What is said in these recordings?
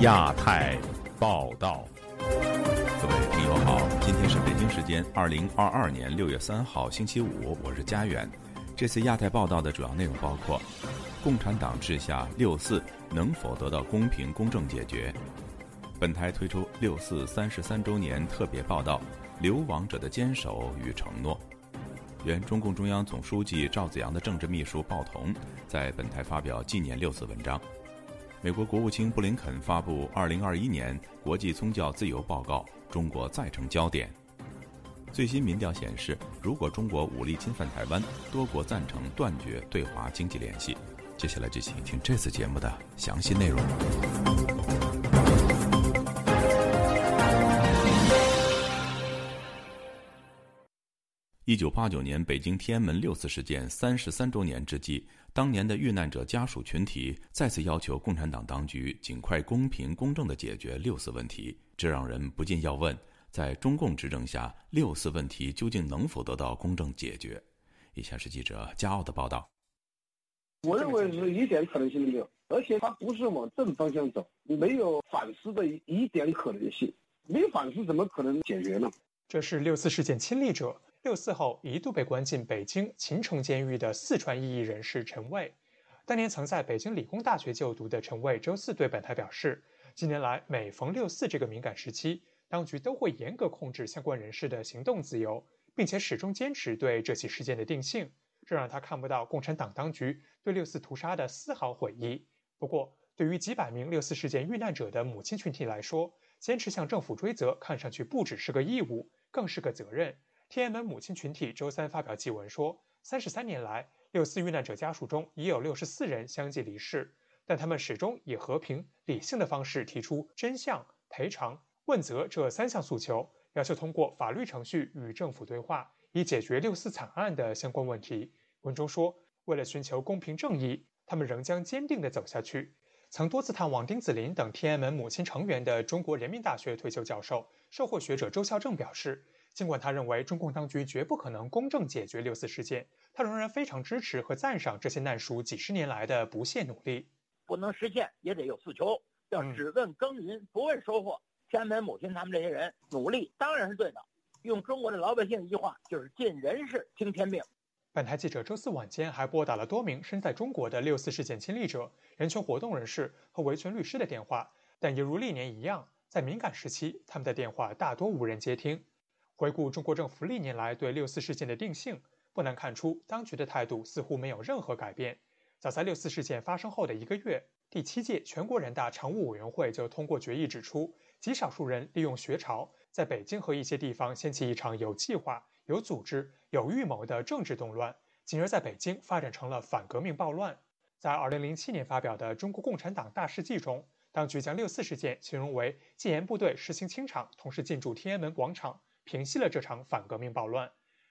亚太报道，各位听友好，今天是北京时间二零二二年六月三号星期五，我是佳远。这次亚太报道的主要内容包括：共产党治下六四能否得到公平公正解决？本台推出六四三十三周年特别报道《流亡者的坚守与承诺》。原中共中央总书记赵紫阳的政治秘书鲍同在本台发表纪念六四文章。美国国务卿布林肯发布《二零二一年国际宗教自由报告》，中国再成焦点。最新民调显示，如果中国武力侵犯台湾，多国赞成断绝对华经济联系。接下来就请听这次节目的详细内容。一九八九年北京天安门六四事件三十三周年之际，当年的遇难者家属群体再次要求共产党当局尽快公平公正地解决六四问题，这让人不禁要问：在中共执政下，六四问题究竟能否得到公正解决？以下是记者加奥的报道。我认为是一点可能性都没有，而且它不是往正方向走，没有反思的一点可能性，没有反思怎么可能解决呢？这是六四事件亲历者。六四后一度被关进北京秦城监狱的四川异议人士陈蔚，当年曾在北京理工大学就读的陈蔚，周四对本台表示，近年来每逢六四这个敏感时期，当局都会严格控制相关人士的行动自由，并且始终坚持对这起事件的定性，这让他看不到共产党当局对六四屠杀的丝毫悔意。不过，对于几百名六四事件遇难者的母亲群体来说，坚持向政府追责，看上去不只是个义务，更是个责任。天安门母亲群体周三发表祭文说，三十三年来，六四遇难者家属中已有六十四人相继离世，但他们始终以和平、理性的方式提出真相、赔偿、问责这三项诉求，要求通过法律程序与政府对话，以解决六四惨案的相关问题。文中说，为了寻求公平正义，他们仍将坚定地走下去。曾多次探望丁子霖等天安门母亲成员的中国人民大学退休教授、社会学者周孝正表示。尽管他认为中共当局绝不可能公正解决六四事件，他仍然非常支持和赞赏这些难属几十年来的不懈努力。不能实现也得有诉求，要只问耕耘不问收获。天安门母亲他们这些人努力当然是对的。用中国的老百姓一句话，就是尽人事听天命。本台记者周四晚间还拨打了多名身在中国的六四事件亲历者、人权活动人士和维权律师的电话，但也如历年一样，在敏感时期，他们的电话大多无人接听。回顾中国政府历年来对六四事件的定性，不难看出，当局的态度似乎没有任何改变。早在六四事件发生后的一个月，第七届全国人大常务委员会就通过决议，指出极少数人利用学潮，在北京和一些地方掀起一场有计划、有组织、有预谋的政治动乱，进而在北京发展成了反革命暴乱。在二零零七年发表的《中国共产党大事记》中，当局将六四事件形容为戒严部队实行清场，同时进驻天安门广场。平息了这场反革命暴乱。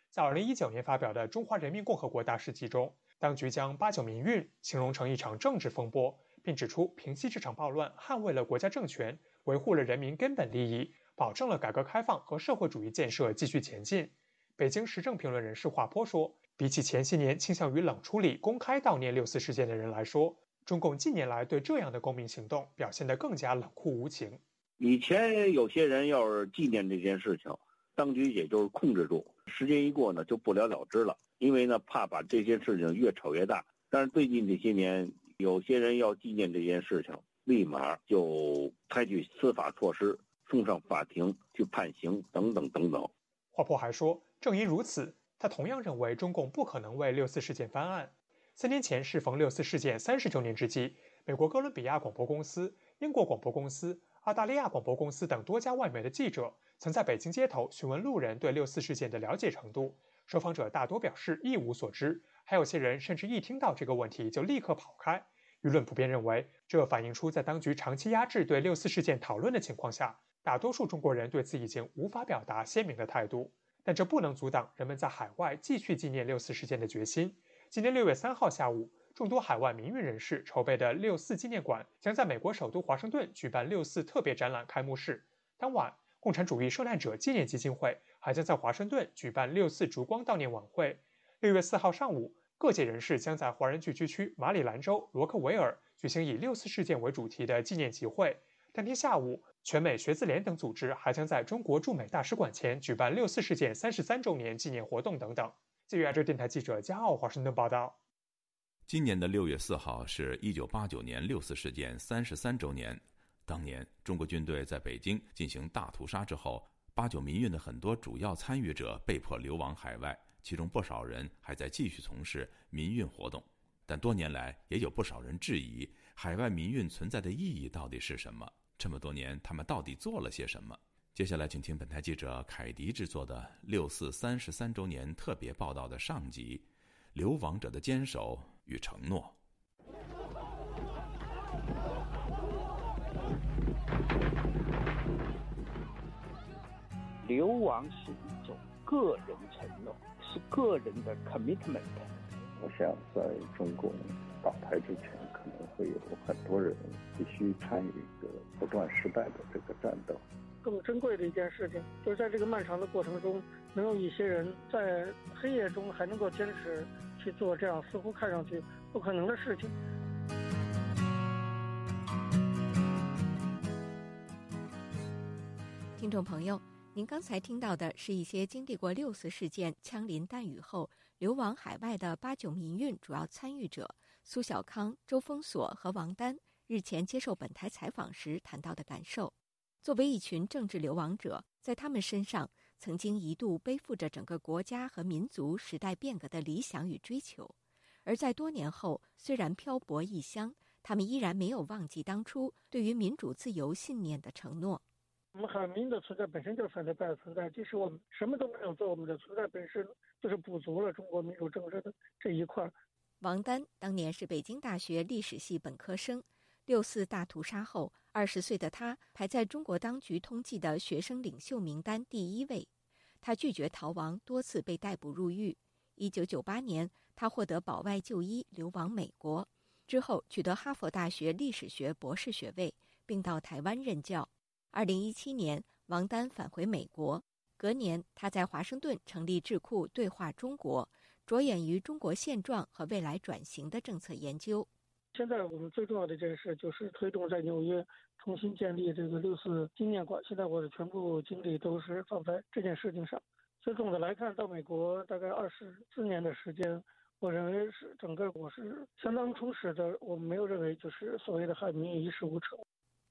在2019年发表的《中华人民共和国大事记》中，当局将八九民运形容成一场政治风波，并指出平息这场暴乱捍卫了国家政权，维护了人民根本利益，保证了改革开放和社会主义建设继续前进。北京时政评论人士华波说：“比起前些年倾向于冷处理、公开悼念六四事件的人来说，中共近年来对这样的公民行动表现得更加冷酷无情。以前有些人要是纪念这件事情。”当局也就是控制住，时间一过呢，就不了了之了。因为呢，怕把这件事情越炒越大。但是最近这些年，有些人要纪念这件事情，立马就采取司法措施，送上法庭去判刑，等等等等。华珀还说，正因如此，他同样认为中共不可能为六四事件翻案。三年前适逢六四事件三十周年之际，美国哥伦比亚广播公司、英国广播公司、澳大利亚广播公司等多家外媒的记者。曾在北京街头询问路人对六四事件的了解程度，受访者大多表示一无所知，还有些人甚至一听到这个问题就立刻跑开。舆论普遍认为，这反映出在当局长期压制对六四事件讨论的情况下，大多数中国人对此已经无法表达鲜明的态度。但这不能阻挡人们在海外继续纪念六四事件的决心。今年六月三号下午，众多海外民运人士筹备的六四纪念馆将在美国首都华盛顿举办六四特别展览开幕式。当晚。共产主义受难者纪念基金会还将在华盛顿举办六四烛光悼念晚会。六月四号上午，各界人士将在华人聚居区马里兰州罗克维尔举行以六四事件为主题的纪念集会。当天下午，全美学子联等组织还将在中国驻美大使馆前举办六四事件三十三周年纪念活动等等。据亚洲电台记者加奥华盛顿报道。今年的六月四号是一九八九年六四事件三十三周年。当年中国军队在北京进行大屠杀之后，八九民运的很多主要参与者被迫流亡海外，其中不少人还在继续从事民运活动。但多年来，也有不少人质疑海外民运存在的意义到底是什么？这么多年，他们到底做了些什么？接下来，请听本台记者凯迪制作的六四三十三周年特别报道的上集：《流亡者的坚守》。与承诺。流亡是一种个人承诺，是个人的 commitment。我想，在中共倒台之前，可能会有很多人必须参与一个不断失败的这个战斗。更珍贵的一件事情，就是在这个漫长的过程中，能有一些人在黑夜中还能够坚持。去做这样似乎看上去不可能的事情。听众朋友，您刚才听到的是一些经历过六四事件枪林弹雨后流亡海外的八九民运主要参与者苏小康、周峰锁和王丹日前接受本台采访时谈到的感受。作为一群政治流亡者，在他们身上。曾经一度背负着整个国家和民族时代变革的理想与追求，而在多年后，虽然漂泊异乡，他们依然没有忘记当初对于民主自由信念的承诺。我们海民的存在本身就是反对派的存在，即使我们什么都没有做，我们的存在本身就是补足了中国民主政治的这一块。王丹当年是北京大学历史系本科生，六四大屠杀后。二十岁的他排在中国当局通缉的学生领袖名单第一位，他拒绝逃亡，多次被逮捕入狱。一九九八年，他获得保外就医，流亡美国，之后取得哈佛大学历史学博士学位，并到台湾任教。二零一七年，王丹返回美国，隔年他在华盛顿成立智库对话中国，着眼于中国现状和未来转型的政策研究。现在我们最重要的一件事就是推动在纽约重新建立这个六四纪念馆。现在我的全部精力都是放在这件事情上。所以总的来看，到美国大概二十四年的时间，我认为是整个我是相当充实的。我没有认为就是所谓的海民一事无成。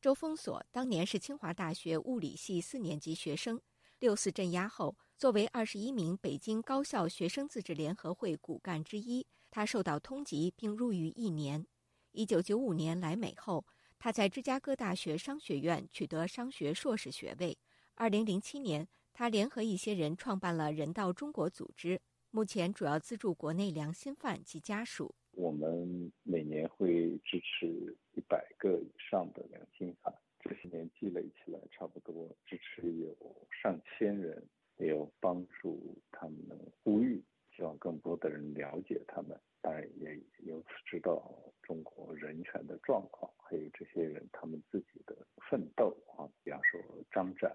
周峰锁当年是清华大学物理系四年级学生。六四镇压后，作为二十一名北京高校学生自治联合会骨干之一，他受到通缉并入狱一年。一九九五年来美后，他在芝加哥大学商学院取得商学硕士学位。二零零七年，他联合一些人创办了人道中国组织，目前主要资助国内良心犯及家属。我们每年会支持一百个以上的良心犯，这些年积累起来，差不多支持有上千人，也有帮助他们呼吁，希望更多的人了解他们。当然也由此知道中国人权的状况，还有这些人他们自己的奋斗啊，比方说张展。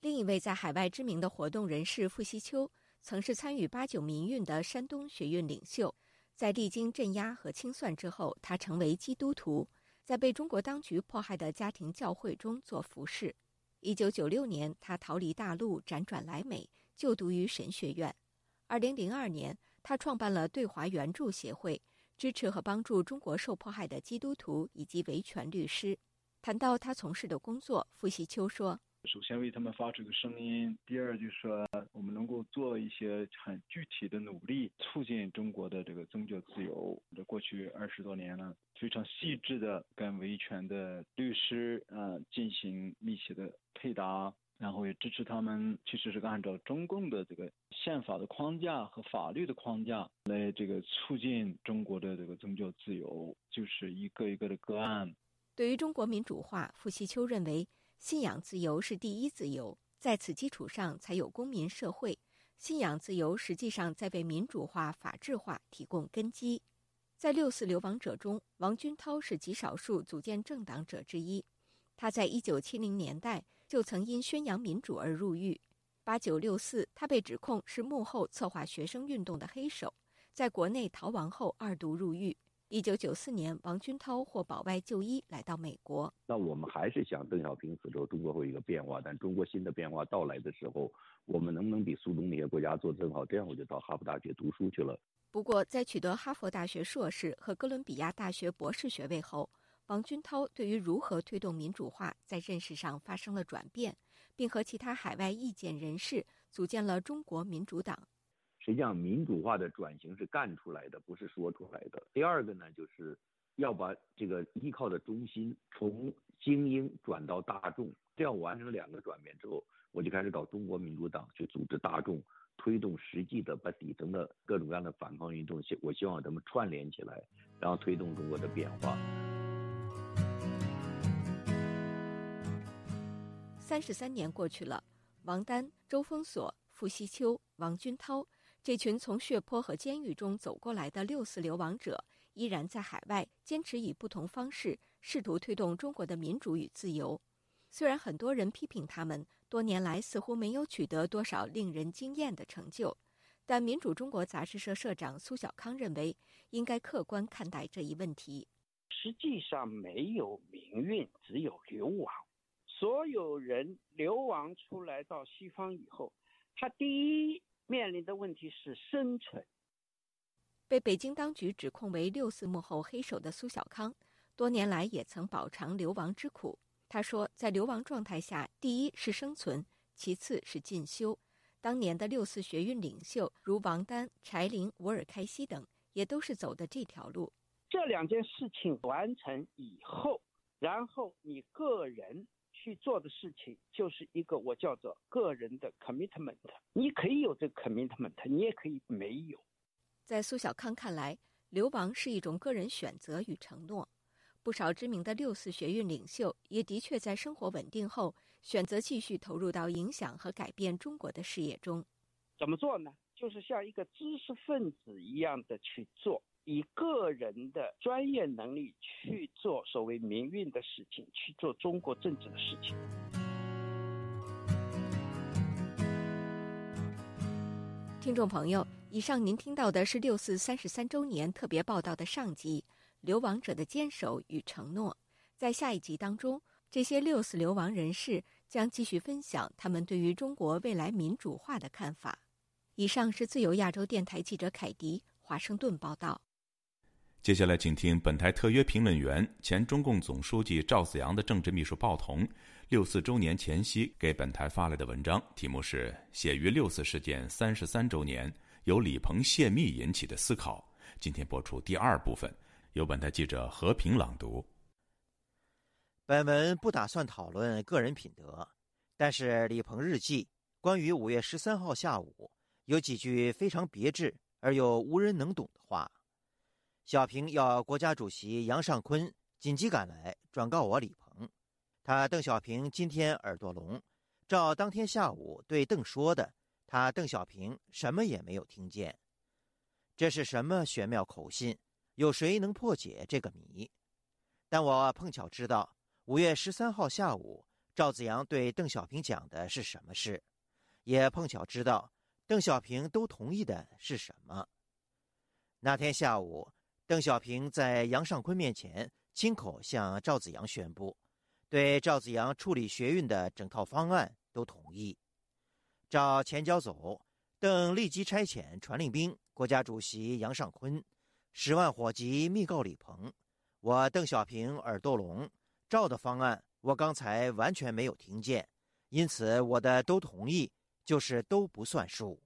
另一位在海外知名的活动人士傅西秋，曾是参与八九民运的山东学运领袖，在历经镇压和清算之后，他成为基督徒，在被中国当局迫害的家庭教会中做服侍。一九九六年，他逃离大陆，辗转来美，就读于神学院。二零零二年。他创办了对华援助协会，支持和帮助中国受迫害的基督徒以及维权律师。谈到他从事的工作，傅习秋说：“首先为他们发出个声音，第二就是说我们能够做一些很具体的努力，促进中国的这个宗教自由。这过去二十多年了，非常细致的跟维权的律师啊进行密切的配搭。”然后也支持他们，其实是按照中共的这个宪法的框架和法律的框架来这个促进中国的这个宗教自由，就是一个一个的个案。对于中国民主化，傅习秋认为，信仰自由是第一自由，在此基础上才有公民社会。信仰自由实际上在为民主化、法治化提供根基。在六四流亡者中，王军涛是极少数组建政党者之一。他在一九七零年代。就曾因宣扬民主而入狱。八九六四，他被指控是幕后策划学生运动的黑手，在国内逃亡后二度入狱。一九九四年，王军涛获保外就医来到美国。那我们还是想邓小平死之后，中国会有一个变化。但中国新的变化到来的时候，我们能不能比苏东那些国家做得更好？这样我就到哈佛大学读书去了。不过，在取得哈佛大学硕士和哥伦比亚大学博士学位后，王军涛对于如何推动民主化在认识上发生了转变，并和其他海外意见人士组建了中国民主党。实际上，民主化的转型是干出来的，不是说出来的。第二个呢，就是要把这个依靠的中心从精英转到大众。这样完成两个转变之后，我就开始搞中国民主党，去组织大众，推动实际的把底层的各种各样的反抗运动，希我希望他们串联起来，然后推动中国的变化。三十三年过去了，王丹、周峰锁、傅西秋、王军涛。这群从血泊和监狱中走过来的六四流亡者，依然在海外坚持以不同方式试图推动中国的民主与自由。虽然很多人批评他们多年来似乎没有取得多少令人惊艳的成就，但民主中国杂志社社长苏小康认为，应该客观看待这一问题。实际上没有民运，只有流亡。所有人流亡出来到西方以后，他第一。面临的问题是生存。被北京当局指控为六四幕后黑手的苏小康，多年来也曾饱尝流亡之苦。他说，在流亡状态下，第一是生存，其次是进修。当年的六四学运领袖如王丹、柴玲、吴尔开西等，也都是走的这条路。这两件事情完成以后，然后你个人。去做的事情就是一个我叫做个人的 commitment。你可以有这个 commitment，你也可以没有。在苏小康看来，流亡是一种个人选择与承诺。不少知名的六四学运领袖也的确在生活稳定后，选择继续投入到影响和改变中国的事业中。怎么做呢？就是像一个知识分子一样的去做。以个人的专业能力去做所谓民运的事情，去做中国政治的事情。听众朋友，以上您听到的是六四三十三周年特别报道的上集《流亡者的坚守与承诺》。在下一集当中，这些六四流亡人士将继续分享他们对于中国未来民主化的看法。以上是自由亚洲电台记者凯迪华盛顿报道。接下来，请听本台特约评论员、前中共总书记赵子阳的政治秘书鲍彤六四周年前夕给本台发来的文章，题目是《写于六四事件三十三周年，由李鹏泄密引起的思考》。今天播出第二部分，由本台记者和平朗读。本文不打算讨论个人品德，但是李鹏日记关于五月十三号下午有几句非常别致而又无人能懂的话。小平要国家主席杨尚昆紧急赶来转告我李鹏，他邓小平今天耳朵聋，照当天下午对邓说的，他邓小平什么也没有听见。这是什么玄妙口信？有谁能破解这个谜？但我碰巧知道五月十三号下午赵子阳对邓小平讲的是什么事，也碰巧知道邓小平都同意的是什么。那天下午。邓小平在杨尚昆面前亲口向赵子阳宣布，对赵子阳处理学运的整套方案都同意。赵前脚走，邓立即差遣传令兵、国家主席杨尚昆十万火急密告李鹏：“我邓小平耳朵聋，赵的方案我刚才完全没有听见，因此我的都同意就是都不算数。”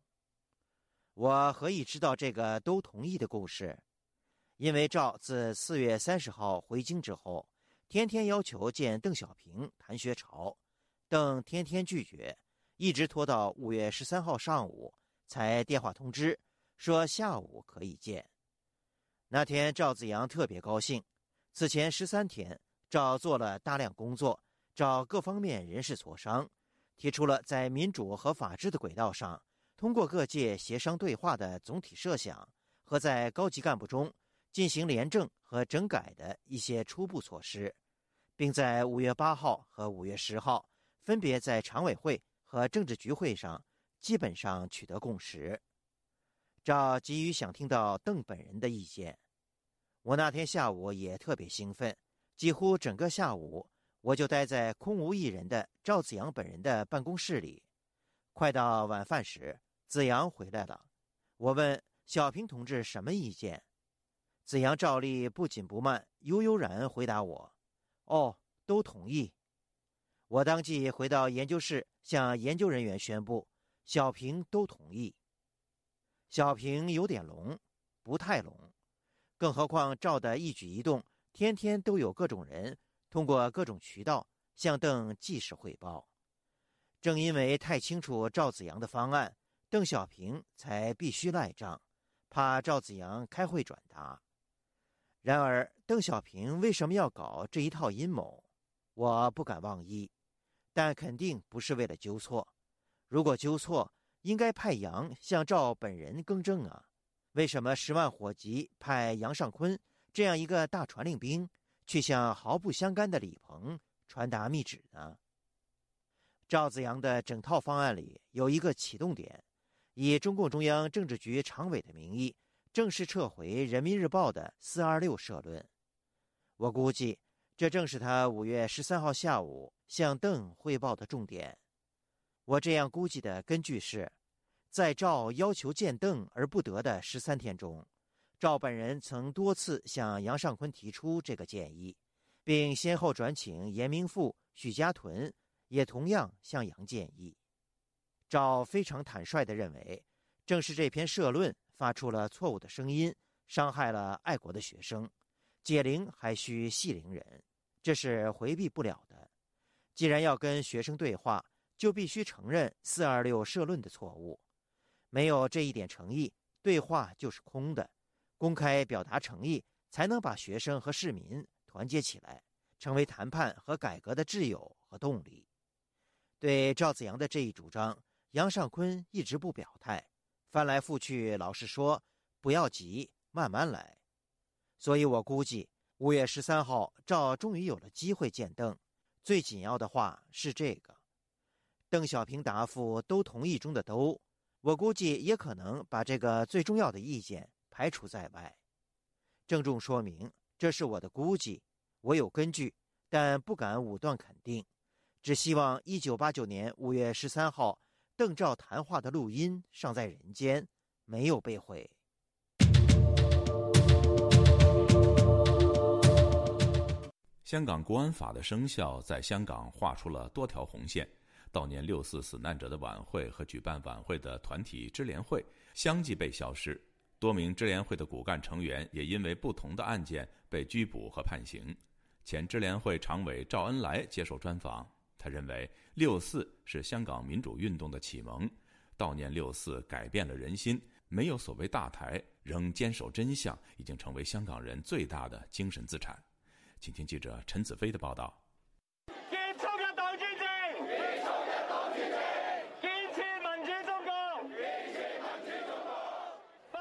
我何以知道这个都同意的故事？因为赵自四月三十号回京之后，天天要求见邓小平谈学潮，邓天天拒绝，一直拖到五月十三号上午才电话通知说下午可以见。那天赵子阳特别高兴，此前十三天赵做了大量工作，找各方面人士磋商，提出了在民主和法治的轨道上，通过各界协商对话的总体设想和在高级干部中。进行廉政和整改的一些初步措施，并在五月八号和五月十号分别在常委会和政治局会上基本上取得共识。赵急于想听到邓本人的意见。我那天下午也特别兴奋，几乎整个下午我就待在空无一人的赵子阳本人的办公室里。快到晚饭时，子阳回来了。我问小平同志什么意见，子阳照例不紧不慢、悠悠然回答我：“哦，都同意。”我当即回到研究室，向研究人员宣布：“小平都同意。”小平有点聋，不太聋，更何况赵的一举一动，天天都有各种人通过各种渠道向邓即时汇报。正因为太清楚赵子阳的方案，邓小平才必须赖账，怕赵子阳开会转达。然而，邓小平为什么要搞这一套阴谋？我不敢妄议。但肯定不是为了纠错，如果纠错，应该派杨向赵本人更正啊！为什么十万火急派杨尚昆这样一个大传令兵去向毫不相干的李鹏传达密旨呢？赵子阳的整套方案里有一个启动点，以中共中央政治局常委的名义正式撤回《人民日报》的“四二六”社论。我估计。这正是他五月十三号下午向邓汇报的重点。我这样估计的根据是，在赵要求见邓而不得的十三天中，赵本人曾多次向杨尚昆提出这个建议，并先后转请严明富、许家屯，也同样向杨建议。赵非常坦率地认为，正是这篇社论发出了错误的声音，伤害了爱国的学生。解铃还需系铃人，这是回避不了的。既然要跟学生对话，就必须承认“四二六”社论的错误。没有这一点诚意，对话就是空的。公开表达诚意，才能把学生和市民团结起来，成为谈判和改革的挚友和动力。对赵子阳的这一主张，杨尚昆一直不表态，翻来覆去老是说：“不要急，慢慢来。”所以我估计，五月十三号，赵终于有了机会见邓。最紧要的话是这个，邓小平答复都同意中的都，我估计也可能把这个最重要的意见排除在外。郑重说明，这是我的估计，我有根据，但不敢武断肯定。只希望一九八九年五月十三号邓赵谈话的录音尚在人间，没有被毁。香港国安法的生效，在香港画出了多条红线。悼念六四死难者的晚会和举办晚会的团体支联会相继被消失，多名支联会的骨干成员也因为不同的案件被拘捕和判刑。前支联会常委赵恩来接受专访，他认为六四是香港民主运动的启蒙，悼念六四改变了人心，没有所谓大台，仍坚守真相，已经成为香港人最大的精神资产。请听记者陈子飞的报道。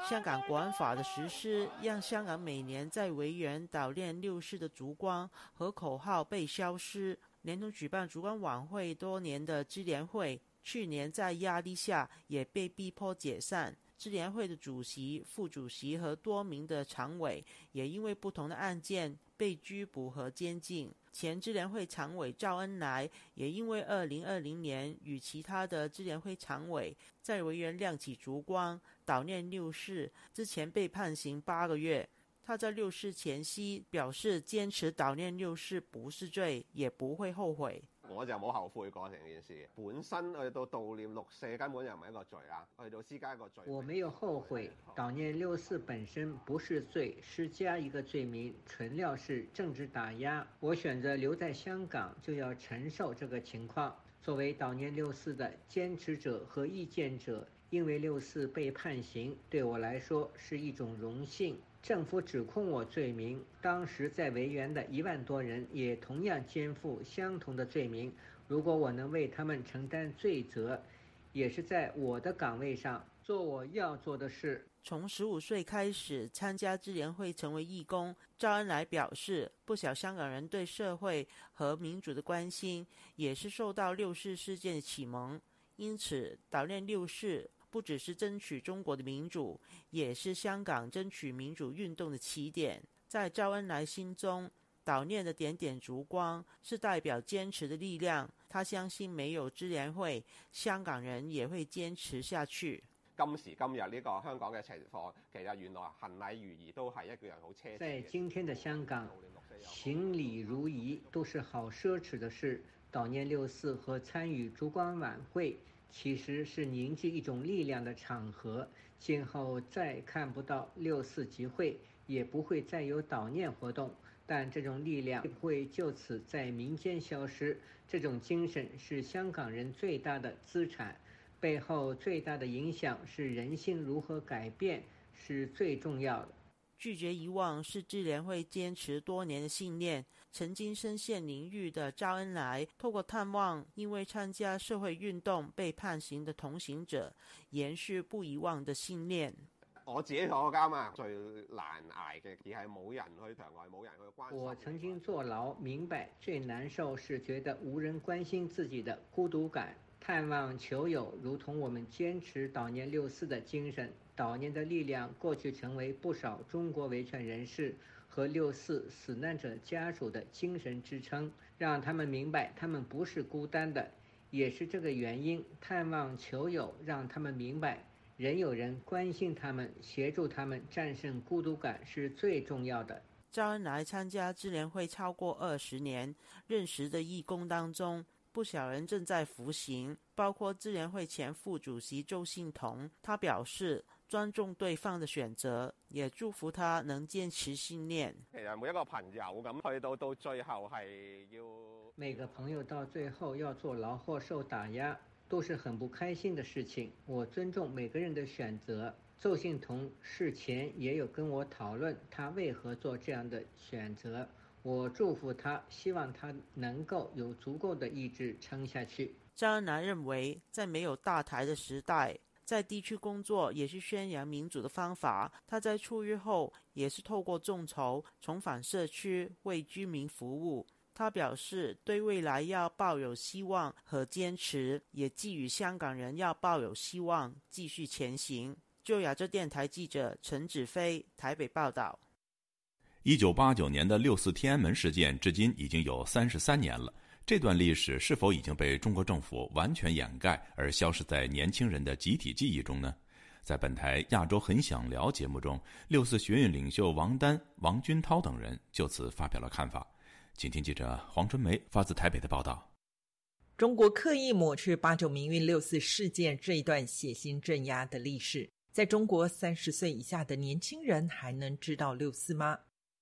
香港国安法的实施，让香港每年在维园悼念六四的烛光和口号被消失，连同举办烛光晚会多年的支联会，去年在压力下也被逼迫解散。支联会的主席、副主席和多名的常委，也因为不同的案件。被拘捕和监禁，前支联会常委赵恩来也因为二零二零年与其他的支联会常委在维园亮起烛光悼念六四之前被判刑八个月。他在六四前夕表示，坚持悼念六四不是罪，也不会后悔。我就冇后悔过成件事，本身去到悼念六四根本就唔係一個罪啊，去到施加一個罪。我没有后悔，悼念六四本身不是罪，施加一个罪名，純料是政治打压。我选择留在香港，就要承受这个情况。作为悼念六四的坚持者和意见者，因为六四被判刑，对我来说是一种荣幸。政府指控我罪名，当时在维园的一万多人也同样肩负相同的罪名。如果我能为他们承担罪责，也是在我的岗位上做我要做的事。从十五岁开始参加支联会，成为义工。趙恩来表示，不少香港人对社会和民主的关心，也是受到六四事件的启蒙。因此，悼念六四不只是争取中国的民主，也是香港争取民主运动的起点。在赵恩来心中，悼念的点点烛光是代表坚持的力量。他相信，没有支联会，香港人也会坚持下去。今時今日呢個香港嘅情況，其實原來行禮如儀都係一個人好奢侈。在今天的香港，行禮如儀都是好奢侈的事。悼念六四和參與燭光晚會，其实是凝聚一种力量的场合。今后再看不到六四集会，也不会再有悼念活动，但这种力量会就此在民间消失。这种精神是香港人最大的资产，背后最大的影响是人性如何改变，是最重要的。拒绝遗忘是智联会坚持多年的信念。曾经身陷囹圄的赵恩来，透过探望因为参加社会运动被判刑的同行者，延续不遗忘的信念。我自己坐監啊，最難捱嘅而係冇人去場外，冇人去關心。我曾經坐牢，明白最難受是覺得無人關心自己的孤獨感。探望球友，如同我們堅持悼念六四的精神。悼念的力量過去成為不少中國維權人士和六四死难者家属的精神支撑，让他们明白他们不是孤单的。也是这个原因，探望囚友，让他们明白。人有人关心他们，协助他们战胜孤独感是最重要的。周恩来参加支联会超过二十年，认识的义工当中，不少人正在服刑，包括支聯會前副主席周信彤。他表示尊重對方的選擇，也祝福他能堅持信念。其實每一個朋友咁去到到最後係要每個朋友到最後要坐牢或受打壓。都是很不開心的事情。我尊重每個人的選擇。鄒幸彤事前也有跟我討論他為何做這樣的選擇。我祝福他，希望他能够有足够的意志撑下去。张恩來認為，在没有大台的时代，在地区工作也是宣扬民主的方法。他在出狱后，也是透过众筹重返社区，为居民服务。他表示，对未来要抱有希望和坚持，也寄予香港人要抱有希望，继续前行。就亚洲电台记者陈子飞台北报道。一九八九年的六四天安门事件，至今已经有三十三年了。这段历史是否已经被中国政府完全掩盖，而消失在年轻人的集体记忆中呢？在本台《亚洲很想聊》节目中，六四學運領袖王丹、王军涛等人就此发表了看法。请听记者黄春梅发自台北的报道：中国刻意抹去八九民运六四事件这一段血腥镇压的历史，在中国三十岁以下的年轻人还能知道六四吗？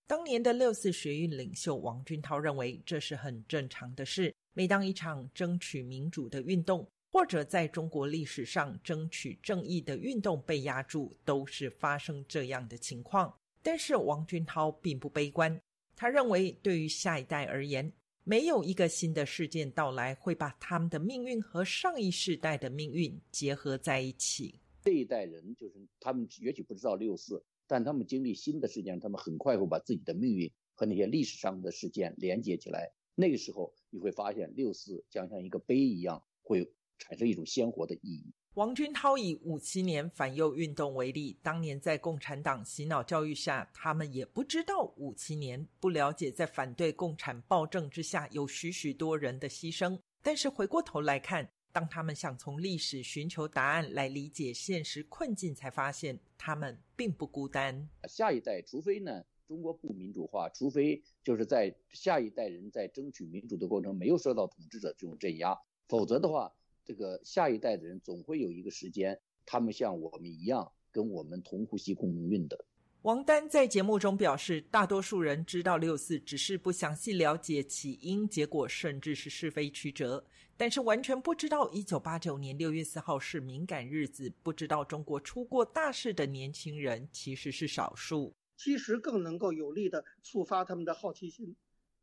当年的六四学运领袖王軍濤認為這是很正常的事。每当一场争取民主的运动，或者在中国历史上争取正义的运动被压住，都是发生这样的情况。但是王軍濤並不悲观。他认为对于下一代而言，没有一个新的事件到来会把他们的命运和上一世代的命运结合在一起。这一代人就是他们也许不知道六四，但他们经历新的事件，他们很快会把自己的命运和那些历史上的事件连接起来。那个时候，你会发现六四将像一个碑一样，会产生一种鲜活的意义。王军涛以五七年反右运动为例，当年在共产党洗脑教育下，他们也不知道五七年，不了解在反对共产暴政之下有许许多人的牺牲。但是回过头来看，當他们想从历史寻求答案来理解现实困境，才发现他们并不孤单。下一代，除非呢中国不民主化，除非就是在下一代人在争取民主的过程没有受到统治者这种镇压，否则的话，这个下一代的人总会有一个时间，他们像我们一样，跟我们同呼吸共命运的。王丹在节目中表示，大多数人知道六四，只是不详细了解起因、结果，甚至是是非曲折，但是完全不知道一九八九年六月四号是敏感日子，不知道中国出过大事的年轻人其实是少数。其实更能够有力的触发他们的好奇心，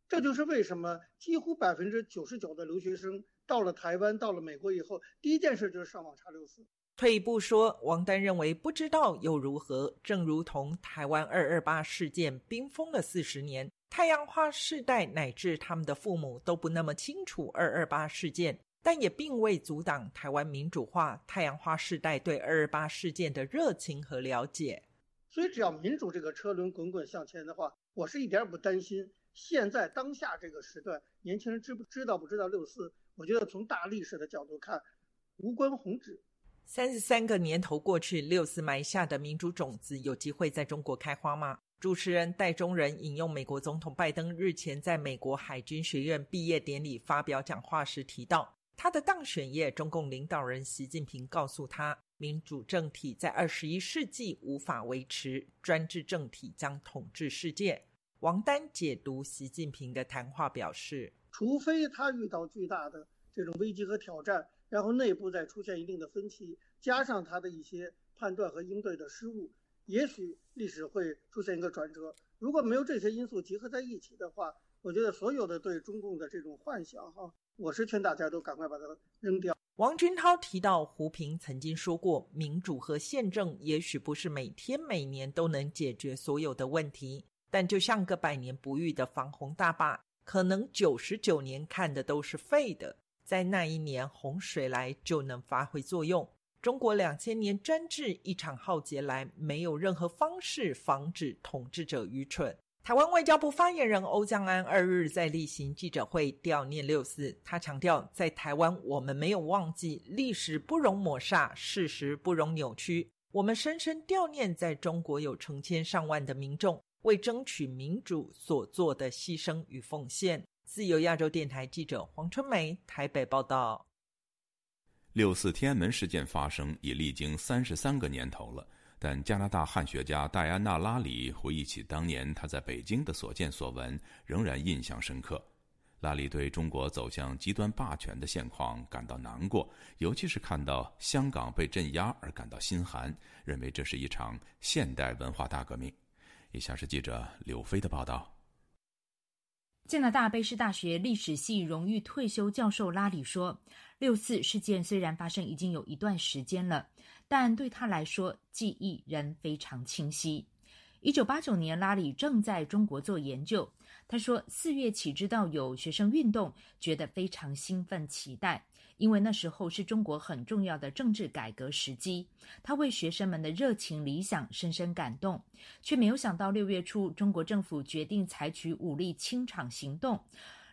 这就是为什么几乎百分之九十九的留学生。到了台湾，到了美国以后，第一件事就是上网查六四。退一步说，王丹认为不知道又如何？正如同台湾二二八事件冰封了四十年，太阳花世代乃至他们的父母都不那么清楚二二八事件。但也并未阻挡台湾民主化、太阳花世代对二二八事件的热情和了解。所以，只要民主这个车轮滚滚向前的话，我是一点也不担心。现在当下这个时段，年轻人知不知道不知道六四？我觉得从大历史的角度看，无关宏旨。三十三个年头过去，六四埋下的民主种子有机会在中国开花吗？主持人戴中仁引用美国总统拜登日前在美国海军学院毕业典礼发表讲话时提到，他的当选夜，中共领导人习近平告诉他，民主政体在二十一世纪无法维持，专制政体将统治世界。王丹解读习近平的谈话表示，除非他遇到巨大的这种危机和挑战，然后内部再出现一定的分歧，加上他的一些判断和应对的失误，也许历史会出现一个转折。如果没有这些因素集合在一起的话，我觉得所有的对中共的这种幻想，哈，我是劝大家都赶快把它扔掉。王军涛提到，胡平曾经说过，民主和宪政也许不是每天每年都能解决所有的问题。但就像个百年不遇的防洪大坝，可能九十九年看的都是废的，在那一年洪水来就能发挥作用。中国两千年专制一场浩劫来，没有任何方式防止统治者愚蠢。台湾外交部发言人欧江安二日在例行记者会悼念六四，他强调，在台湾我们没有忘记历史不容抹煞，事实不容扭曲，我们深深悼念在中国有成千上万的民众。为争取民主所做的牺牲与奉献。自由亚洲电台记者黄春梅台北报道。六四天安门事件发生已历经三十三个年头了，但加拿大汉学家戴安娜·拉里回忆起当年他在北京的所见所闻，仍然印象深刻。拉里对中国走向极端霸权的现况感到难过，尤其是看到香港被镇压而感到心寒，认为这是一场现代文化大革命。以下是记者柳飞的报道。加拿大卑诗大学历史系荣誉退休教授拉里说：“六四事件虽然发生已经有一段时间了，但对他来说，记忆仍非常清晰。”一九八九年，拉里正在中国做研究。他说：“四月起知道有学生运动，觉得非常兴奋期待。”因为那时候是中国很重要的政治改革时机，他为学生们的热情理想深深感动，却没有想到六月初中国政府决定采取武力清场行动。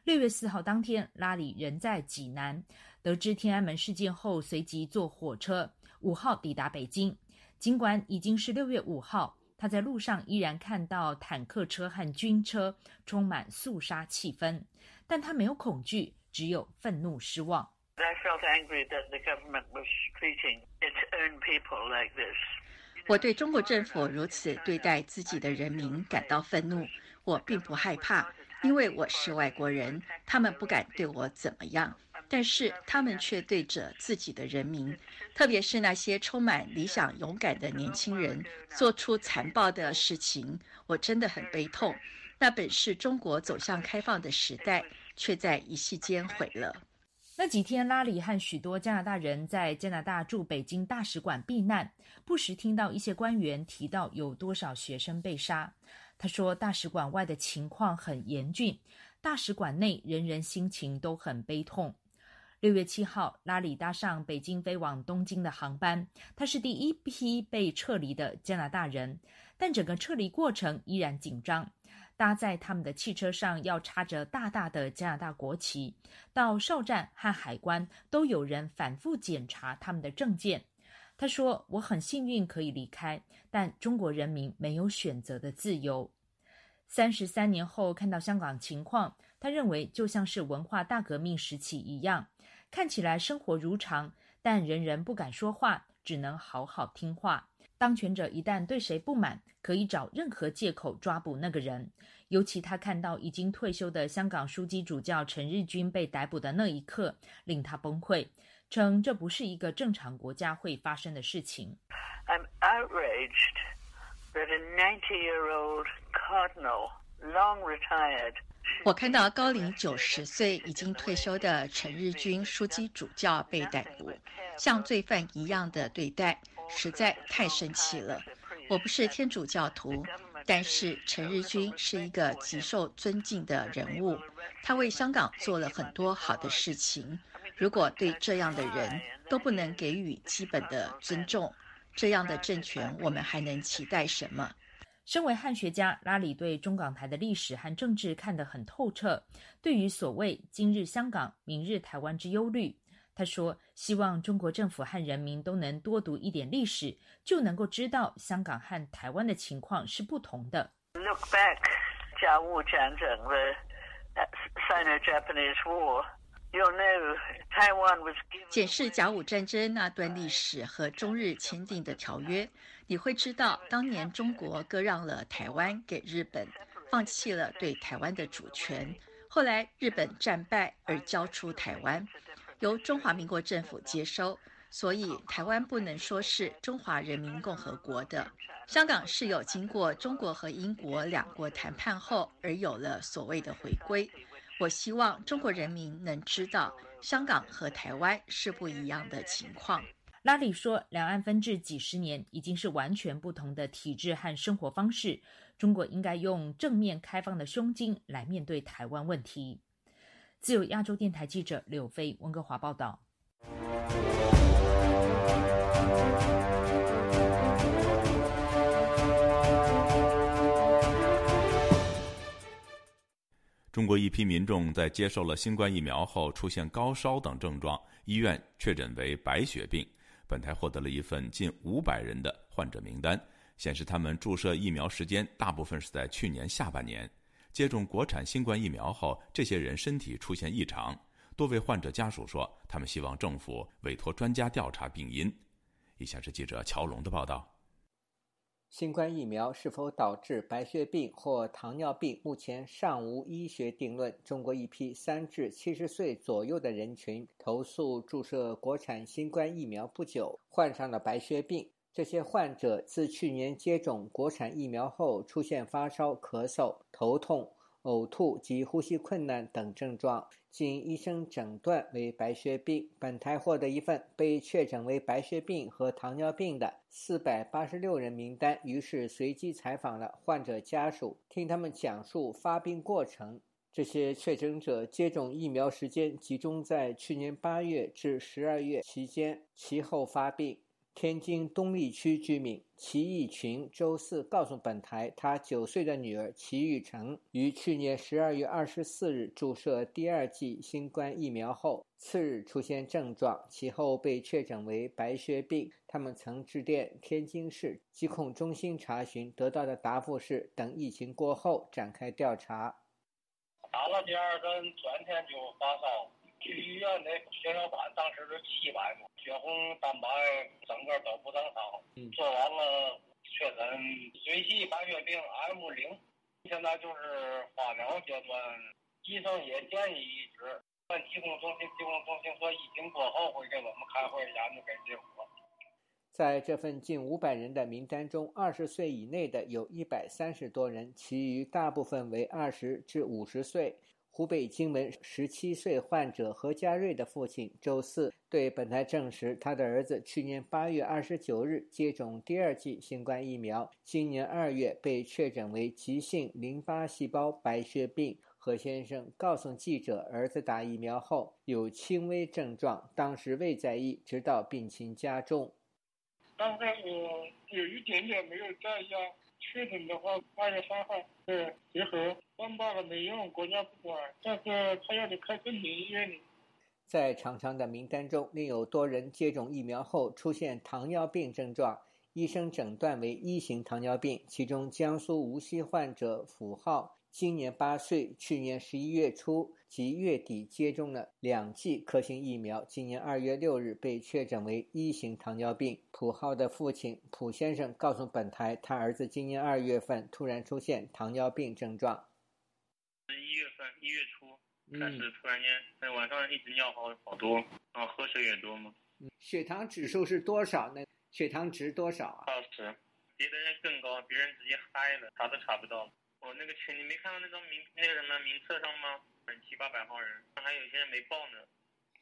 六月四号当天，拉里仍在济南，得知天安门事件后，随即坐火车五号抵达北京。尽管已经是六月五号，他在路上依然看到坦克车和军车，充满肃杀气氛，但他没有恐惧，只有愤怒、失望。I felt angry that the government was treating its own people like this. 我对中国政府如此对待自己的人民感到愤怒。我并不害怕，因为我是外国人，他们不敢对我怎么样。但是他们却对着自己的人民，特别是那些充满理想、勇敢的年轻人，做出残暴的事情。我真的很悲痛。那本是中国走向开放的时代，却在一夕间毁了。那几天，拉里和许多加拿大人在加拿大驻北京大使馆避难，不时听到一些官员提到有多少学生被杀。他说，大使馆外的情况很严峻，大使馆内人人心情都很悲痛。六月七号，拉里搭上北京飞往东京的航班，他是第一批被撤离的加拿大人，但整个撤离过程依然紧张。搭在他们的汽车上要插着大大的加拿大国旗，到哨站和海关都有人反复检查他们的证件。他说：“我很幸运可以离开，但中国人民没有选择的自由。”三十三年后看到香港情况，他认为就像是文化大革命时期一样，看起来生活如常，但人人不敢说话，只能好好听话。当权者一旦对谁不满，可以找任何借口抓捕那个人。尤其他看到已经退休的香港枢机主教陈日君被逮捕的那一刻，令他崩溃，称这不是一个正常国家会发生的事情。I'm outraged that a ninety-year-old cardinal, long retired. 我看到高龄九十岁已经退休的陈日君书记主教被逮捕，像罪犯一样的对待。实在太生气了！我不是天主教徒，但是陈日君是一个极受尊敬的人物，他为香港做了很多好的事情。如果对这样的人都不能给予基本的尊重，这样的政权我们还能期待什么？身为汉学家，拉里对中港台的历史和政治看得很透彻。对于所谓“今日香港，明日台湾”之忧虑，他说：“希望中国政府和人民都能多读一点历史，就能够知道香港和台湾的情况是不同的。” Look back，甲午战争的 Sino-Japanese War。检视甲午战争那段历史和中日签订的条约，你会知道，当年中国割让了台湾给日本，放弃了对台湾的主权。后来日本战败而交出台湾，由中华民国政府接收，所以台湾不能说是中华人民共和国的。香港是有经过中国和英国两国谈判后而有了所谓的回归。我希望中国人民能知道，香港和台湾是不一样的情况。拉里说，两岸分治几十年，已经是完全不同的体制和生活方式。中国应该用正面开放的胸襟来面对台湾问题。自由亚洲电台记者柳飞，温哥华报道。中国一批民众在接受了新冠疫苗后出现高烧等症状，医院确诊为白血病。本台获得了一份近五百人的患者名单，显示他们注射疫苗时间大部分是在去年下半年。接种国产新冠疫苗后，这些人身体出现异常。多位患者家属说，他们希望政府委托专家调查病因。以下是记者乔龙的报道。新冠疫苗是否导致白血病或糖尿病，目前尚无医学定论。中国一批三至七十岁左右的人群投诉，注射国产新冠疫苗不久，患上了白血病。这些患者自去年接种国产疫苗后，出现发烧、咳嗽、头痛。呕吐及呼吸困难等症状，经医生诊断为白血病。本台获得一份被确诊为白血病和糖尿病的四百八十六人名单，于是随机采访了患者家属，听他们讲述发病过程。这些确诊者接种疫苗时间集中在去年八月至十二月期间，其后发病。天津东丽区居民齐义群周四告诉本台，他九岁的女儿齐玉成于去年十二月二十四日注射第二剂新冠疫苗后，次日出现症状，其后被确诊为白血病。他们曾致电天津市疾控中心查询，得到的答复是等疫情过后展开调查。打了第二针，转天就发烧。去医院的血小板当时是七百多，血红蛋白整个都不正常。做完了确诊髓系白血病 M 零，现在就是化疗阶段。医生也建议移植。但疾控中心，疾控中心说疫情过后会给我们开会研究给结果。在这份近五百人的名单中，二十岁以内的有一百三十多人，其余大部分为二十至五十岁。湖北荆门十七岁患者何家瑞的父亲周四对本台证实，他的儿子去年八月二十九日接种第二剂新冠疫苗，今年二月被确诊为急性淋巴细胞白血病。何先生告诉记者，儿子打疫苗后有轻微症状，当时未在意，直到病情加重。刚开始有一点点没有在意啊。确诊的话，八月三号是结核，万罢了没用，国家不管，但是他要你开正经医院里。在长长的名单中，另有多人接种疫苗后出现糖尿病症状，医生诊断为一型糖尿病。其中，江苏无锡患者符号。今年八岁，去年十一月初及月底接种了两剂科兴疫苗。今年二月六日被确诊为一型糖尿病。蒲浩的父亲蒲先生告诉本台，他儿子今年二月份突然出现糖尿病症状。一月份一月初开始突然间在晚上一直尿好好多，然后喝水也多嘛。血糖指数是多少呢？血糖值多少啊？二十。别的人更高，别人直接嗨了，查都查不到。我那个群你没看到那张名那个什么名册上吗？七八百号人，还有一些人没报呢。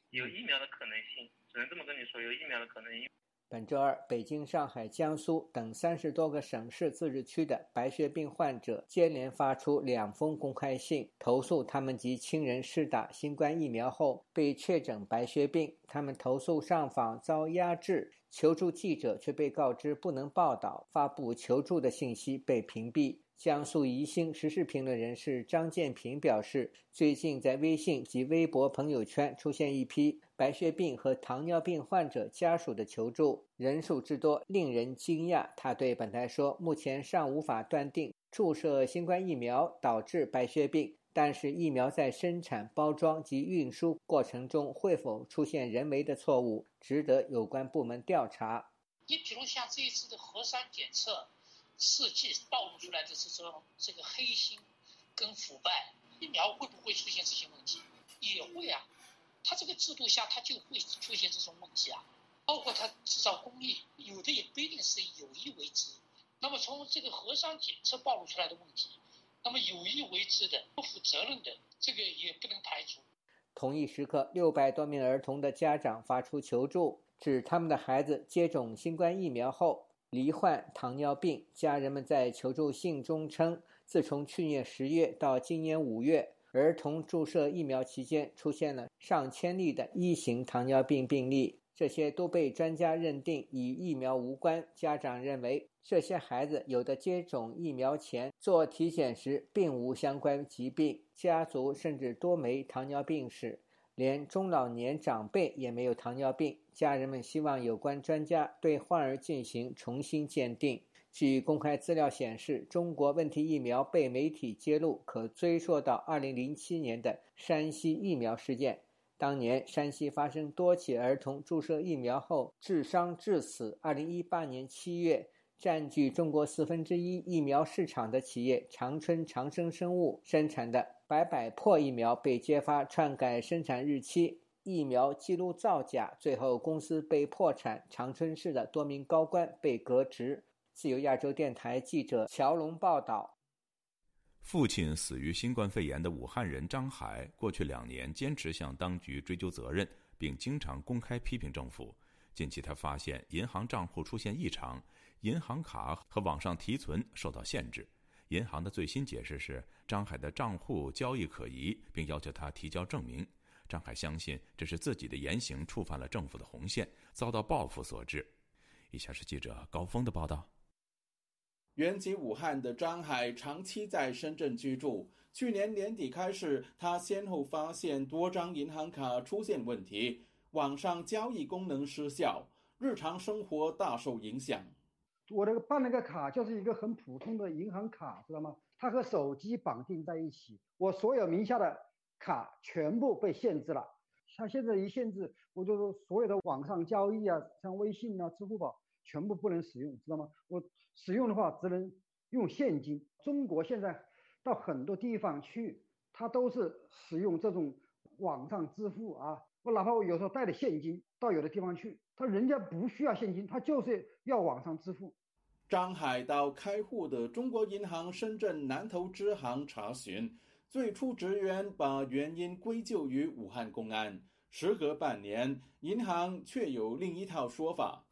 有疫苗的可能性，只能这么跟你说，有疫苗的可能性。本周二，北京、上海、江苏等三十多个省市自治区的白血病患者接连发出两封公开信，投诉他们及亲人施打新冠疫苗后被确诊白血病。他们投诉上访遭压制，求助记者却被告知不能报道，发布求助的信息被屏蔽。江苏宜兴时事评论人士张建平表示，最近在微信及微博朋友圈出现一批白血病和糖尿病患者家属的求助，人数之多令人惊讶。他对本台说：“目前尚无法断定注射新冠疫苗导致白血病，但是疫苗在生产、包装及运输过程中会否出现人为的错误，值得有关部门调查。”你比如像这一次的核酸检测。试剂暴露出来的是说这个黑心跟腐败，疫苗会不会出现这些问题？也会啊，它这个制度下它就会出现这种问题啊。包括它制造工艺，有的也不一定是有意为之。那么从这个核酸检测暴露出来的问题，那么有意为之的、不负责任的，这个也不能排除。同一时刻，六百多名儿童的家长发出求助，指他们的孩子接种新冠疫苗后。罹患糖尿病，家人们在求助信中称，自从去年十月到今年五月，儿童注射疫苗期间出现了上千例的一型糖尿病病例，这些都被专家认定与疫苗无关。家长认为，这些孩子有的接种疫苗前做体检时并无相关疾病，家族甚至多没糖尿病史。连中老年长辈也没有糖尿病，家人们希望有关专家对患儿进行重新鉴定。据公开资料显示，中国问题疫苗被媒体揭露，可追溯到2007年的山西疫苗事件。当年山西发生多起儿童注射疫苗后致伤致死。2018年7月。占据中国四分之一疫苗市场的企业长春长生生物生产的百百破疫苗被揭发篡改生产日期、疫苗记录造假，最后公司被破产。长春市的多名高官被革职。自由亚洲电台记者乔龙报道：父亲死于新冠肺炎的武汉人张海，过去两年坚持向当局追究责任，并经常公开批评政府。近期他发现银行账户出现异常。银行卡和网上提存受到限制，银行的最新解释是张海的账户交易可疑，并要求他提交证明。张海相信这是自己的言行触犯了政府的红线，遭到报复所致。以下是记者高峰的报道。原籍武汉的张海长期在深圳居住，去年年底开始，他先后发现多张银行卡出现问题，网上交易功能失效，日常生活大受影响。我那个办那个卡就是一个很普通的银行卡，知道吗？它和手机绑定在一起，我所有名下的卡全部被限制了。它现在一限制，我就说所有的网上交易啊，像微信啊、支付宝全部不能使用，知道吗？我使用的话只能用现金。中国现在到很多地方去，它都是使用这种网上支付啊。我哪怕我有时候带着现金到有的地方去。他人家不需要现金，他就是要网上支付。张海到开户的中国银行深圳南头支行查询，最初职员把原因归咎于武汉公安。时隔半年，银行却有另一套说法。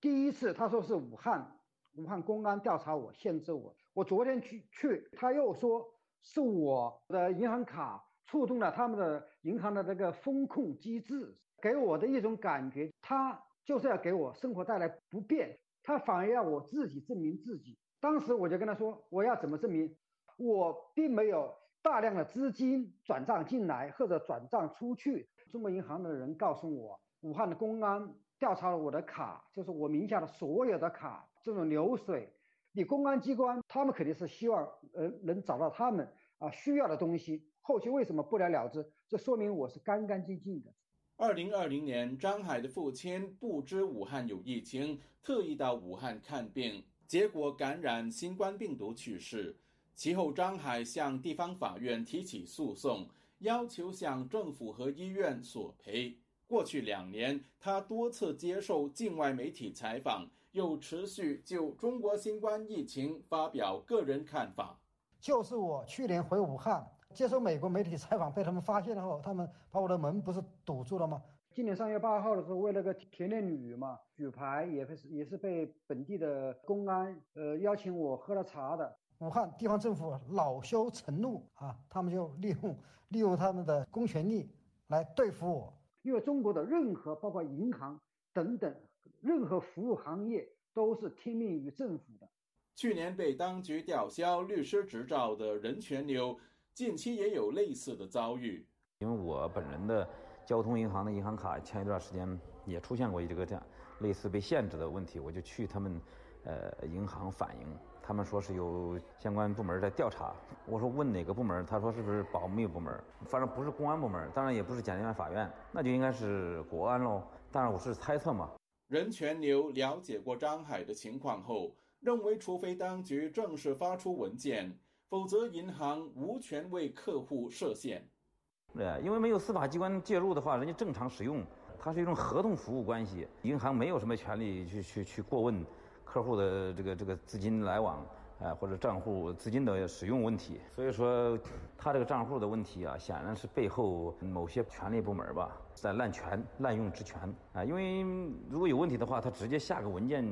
第一次他说是武汉，武汉公安调查我，限制我。我昨天去去，他又说是我的银行卡触动了他们的银行的这个风控机制，给我的一种感觉，他。就是要给我生活带来不便，他反而要我自己证明自己。当时我就跟他说，我要怎么证明？我并没有大量的资金转账进来或者转账出去。中国银行的人告诉我，武汉的公安调查了我的卡，就是我名下的所有的卡这种流水。你公安机关他们肯定是希望呃能找到他们啊需要的东西，后期为什么不了了之？这说明我是干干净净的。二零二零年，张海的父亲不知武汉有疫情，特意到武汉看病，结果感染新冠病毒去世。其后，张海向地方法院提起诉讼，要求向政府和医院索赔。过去两年，他多次接受境外媒体采访，又持续就中国新冠疫情发表个人看法。就是我去年回武汉。接受美国媒体采访，被他们发现了后，他们把我的门不是堵住了吗？今年三月八号的时候，为了个田连女嘛，举牌也是也是被本地的公安呃邀请我喝了茶的。武汉地方政府恼羞成怒啊，他们就利用利用他们的公权力来对付我。因为中国的任何包括银行等等任何服务行业都是听命于政府的。去年被当局吊销律师执照的任全牛，近期也有类似的遭遇。因为我本人的交通银行的银行卡前一段时间也出现过这个这样类似被限制的问题，我就去他们呃银行反映。他们说是有相关部门在调查，我说问哪个部门？他说是不是保密部门？反正不是公安部门，当然也不是检察院、法院，那就应该是国安喽。当然我是猜测嘛。任全牛了解过张海的情况后，认为除非当局正式发出文件，否则银行无权为客户设限。对，因为没有司法机关介入的话，人家正常使用，它是一种合同服务关系，银行没有什么权利去去去过问。客户的这个这个资金来往，哎，或者账户资金的使用问题，所以说他这个账户的问题啊，显然是背后某些权力部门吧在滥权、滥用职权啊。因为如果有问题的话，他直接下个文件，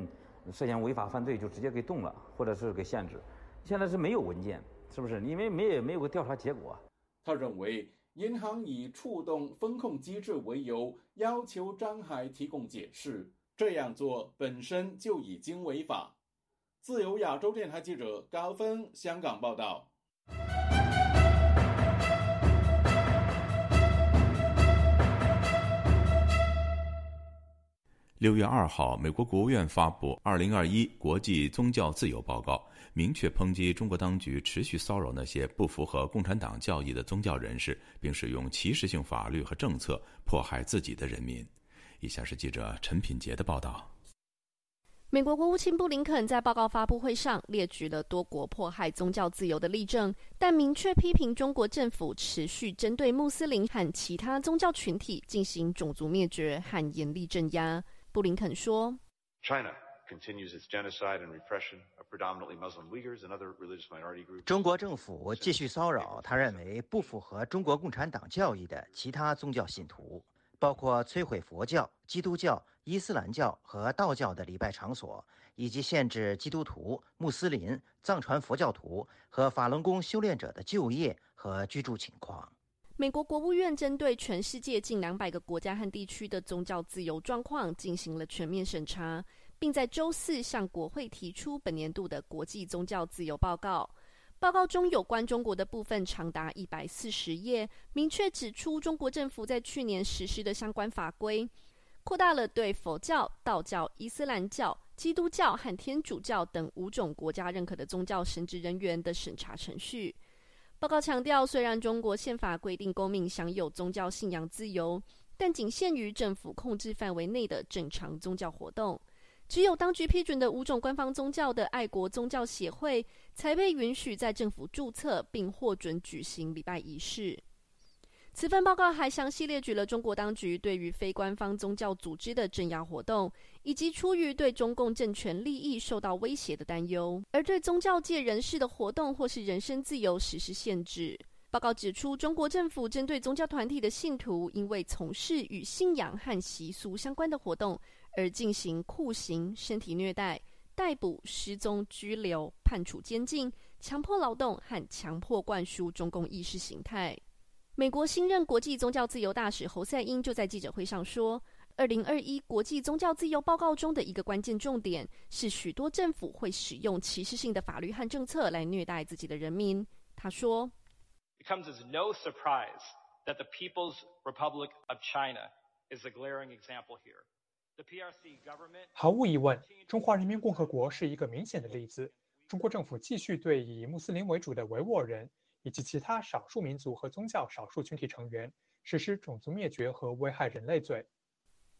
涉嫌违法犯罪就直接给冻了，或者是给限制。现在是没有文件，是不是？因为没有没有个调查结果。他认为银行以触动风控机制为由，要求张海提供解释。这样做本身就已经违法。自由亚洲电台记者高峰香港报道。六月二号，美国国务院发布《二零二一国际宗教自由报告》，明确抨击中国当局持续骚扰那些不符合共产党教义的宗教人士，并使用歧视性法律和政策迫害自己的人民。以下是记者陈品杰的报道。美国国务卿布林肯在报告发布会上列举了多国迫害宗教自由的例证，但明确批评中国政府持续针对穆斯林和其他宗教群体进行种族灭绝和严厉镇压。布林肯说：“China continues its genocide and repression of predominantly Muslim Uyghurs and other religious minority groups。”中国政府继续骚扰他认为不符合中国共产党教义的其他宗教信徒。包括摧毁佛教、基督教、伊斯兰教和道教的礼拜场所，以及限制基督徒、穆斯林、藏传佛教徒和法轮功修炼者的就业和居住情况。美国国务院针对全世界近两百个国家和地区的宗教自由状况进行了全面审查，并在周四向国会提出本年度的国际宗教自由报告。报告中有关中国的部分长达一百四十页，明确指出中国政府在去年实施的相关法规，扩大了对佛教、道教、伊斯兰教、基督教和天主教等五种国家认可的宗教神职人员的审查程序。报告强调，虽然中国宪法规定公民享有宗教信仰自由，但仅限于政府控制范围内的正常宗教活动。只有当局批准的五种官方宗教的爱国宗教协会，才被允许在政府注册并获准举行礼拜仪式。此份报告还详细列举了中国当局对于非官方宗教组织的镇压活动，以及出于对中共政权利益受到威胁的担忧，而对宗教界人士的活动或是人身自由实施限制。报告指出，中国政府针对宗教团体的信徒，因为从事与信仰和习俗相关的活动。而进行酷刑、身体虐待、逮捕、失踪、拘留、判处监禁、强迫劳动和强迫灌输中共意识形态。美国新任国际宗教自由大使侯赛因就在记者会上说：“二零二一国际宗教自由报告中的一个关键重点是，许多政府会使用歧视性的法律和政策来虐待自己的人民。”他说：“It comes as no surprise that the People's Republic of China is a glaring example here.” 毫无疑问，中华人民共和国是一个明显的例子。中国政府继续对以穆斯林为主的维吾尔人以及其他少数民族和宗教少数群体成员实施种族灭绝和危害人类罪。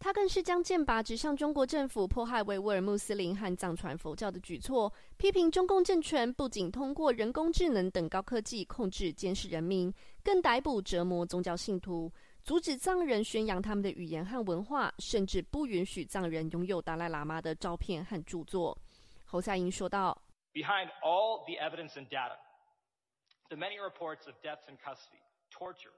他更是将剑拔指向中国政府迫害维吾尔穆斯林和藏传佛教的举措，批评中共政权不仅通过人工智能等高科技控制监视人民，更逮捕折磨宗教信徒。阻止藏人宣扬他们的语言和文化，甚至不允许藏人拥有达赖喇嘛的照片和著作。侯赛因说道：“Behind all the evidence and data, the many reports of deaths in custody, torture,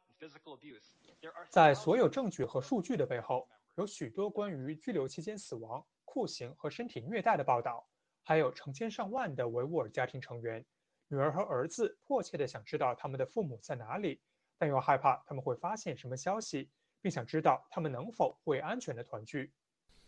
在所有证据和数据的背后，有许多关于拘留期间死亡、酷刑和身体虐待的报道，还有成千上万的维吾尔家庭成员，女儿和儿子迫切地想知道他们的父母在哪里，但又害怕他们会发现什么消息，并想知道他们能否会安全的团聚。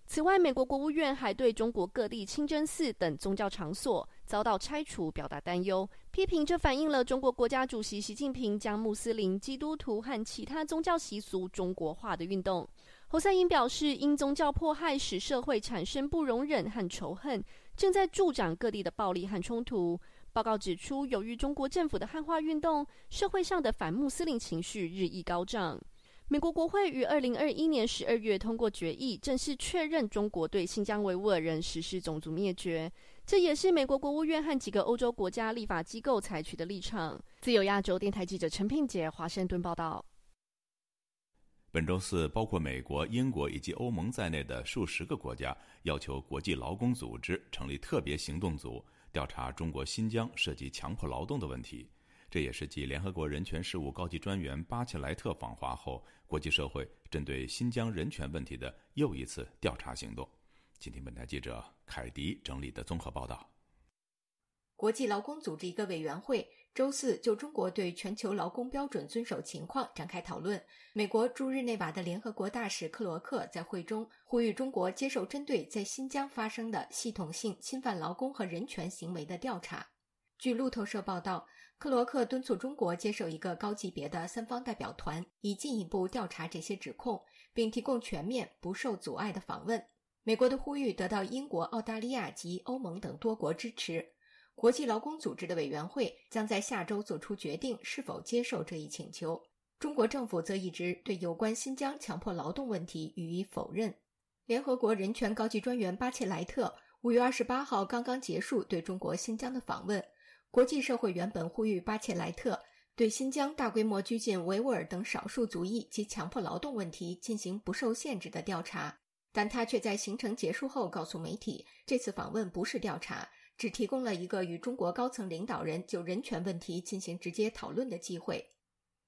此外，美国国务院还对中国各地清真寺等宗教场所遭到拆除表达担忧，批评这反映了中国国家主席习近平将穆斯林、基督徒和其他宗教习俗中国化的运动。侯赛因表示，因宗教迫害使社会产生不容忍和仇恨，正在助长各地的暴力和冲突。报告指出，由于中国政府的汉化运动，社会上的反穆斯林情绪日益高涨。美国国会于二零二一年十二月通过决议，正式确认中国对新疆维吾尔人实施种族灭绝。这也是美国国务院和几个欧洲国家立法机构采取的立场。自由亚洲电台记者陈品杰华盛顿报道。本周四，包括美国、英国以及欧盟在内的数十个国家要求国际劳工组织成立特别行动组，调查中国新疆涉及强迫劳动的问题。这也是继联合国人权事务高级专员巴切莱特访华后，国际社会针对新疆人权问题的又一次调查行动。今天，本台记者凯迪整理的综合报道：国际劳工组织一个委员会周四就中国对全球劳工标准遵守情况展开讨论。美国驻日内瓦的联合国大使克罗克在会中呼吁中国接受针对在新疆发生的系统性侵犯劳工和人权行为的调查。据路透社报道。克罗克敦促中国接受一个高级别的三方代表团，以进一步调查这些指控，并提供全面、不受阻碍的访问。美国的呼吁得到英国、澳大利亚及欧盟等多国支持。国际劳工组织的委员会将在下周做出决定，是否接受这一请求。中国政府则一直对有关新疆强迫劳动问题予以否认。联合国人权高级专员巴切莱特五月二十八号刚刚结束对中国新疆的访问。国际社会原本呼吁巴切莱特对新疆大规模拘禁维吾尔等少数族裔及强迫劳动问题进行不受限制的调查，但他却在行程结束后告诉媒体，这次访问不是调查，只提供了一个与中国高层领导人就人权问题进行直接讨论的机会。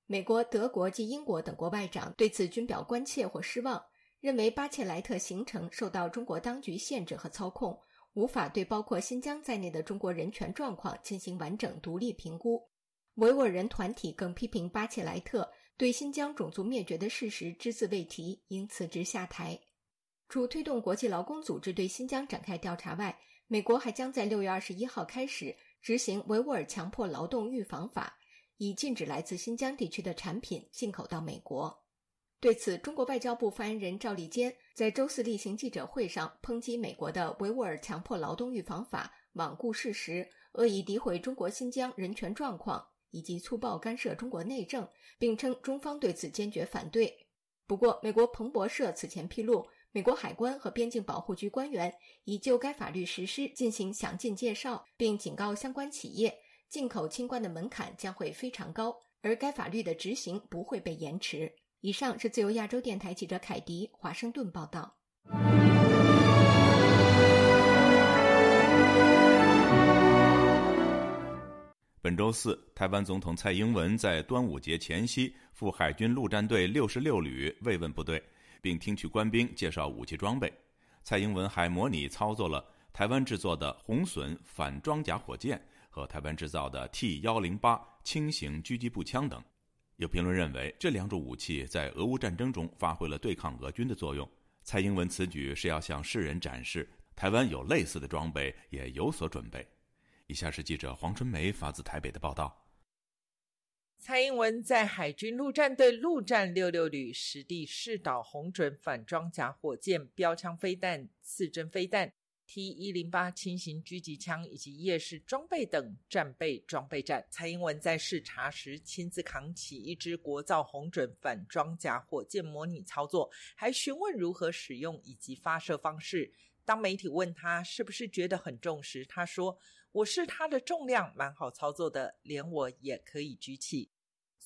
美国、德国及英国等国外长对此均表关切或失望，认为巴切莱特行程受到中国当局限制和操控。无法对包括新疆在内的中国人权状况进行完整独立评估。维吾尔人团体更批评巴切莱特对新疆种族灭绝的事实只字未提，应辞职下台。除推动国际劳工组织对新疆展开调查外，美国还将在六月二十一号开始执行维吾尔强迫劳动预防法，以禁止来自新疆地区的产品进口到美国。对此，中国外交部发言人赵立坚在周四例行记者会上抨击美国的维吾尔强迫劳动预防法罔顾事实、恶意诋毁中国新疆人权状况以及粗暴干涉中国内政，并称中方对此坚决反对。不过，美国彭博社此前披露，美国海关和边境保护局官员已就该法律实施进行详尽介绍，并警告相关企业，进口清关的门槛将会非常高，而该法律的执行不会被延迟。以上是自由亚洲电台记者凯迪华盛顿报道。本周四，台湾总统蔡英文在端午节前夕赴海军陆战队六十六旅慰问部队，并听取官兵介绍武器装备。蔡英文还模拟操作了台湾制作的红隼反装甲火箭和台湾制造的 T 幺零八轻型狙击步枪等。有评论认为，这两种武器在俄乌战争中发挥了对抗俄军的作用。蔡英文此举是要向世人展示，台湾有类似的装备，也有所准备。以下是记者黄春梅发自台北的报道：蔡英文在海军陆战队陆战六六旅实地试导红准反装甲火箭、标枪飞弹、刺针飞弹。T 一零八轻型狙击枪以及夜视装备等战备装备站，蔡英文在视察时亲自扛起一支国造红准反装甲火箭模拟操作，还询问如何使用以及发射方式。当媒体问他是不是觉得很重时，他说：“我是它的重量，蛮好操作的，连我也可以举起。”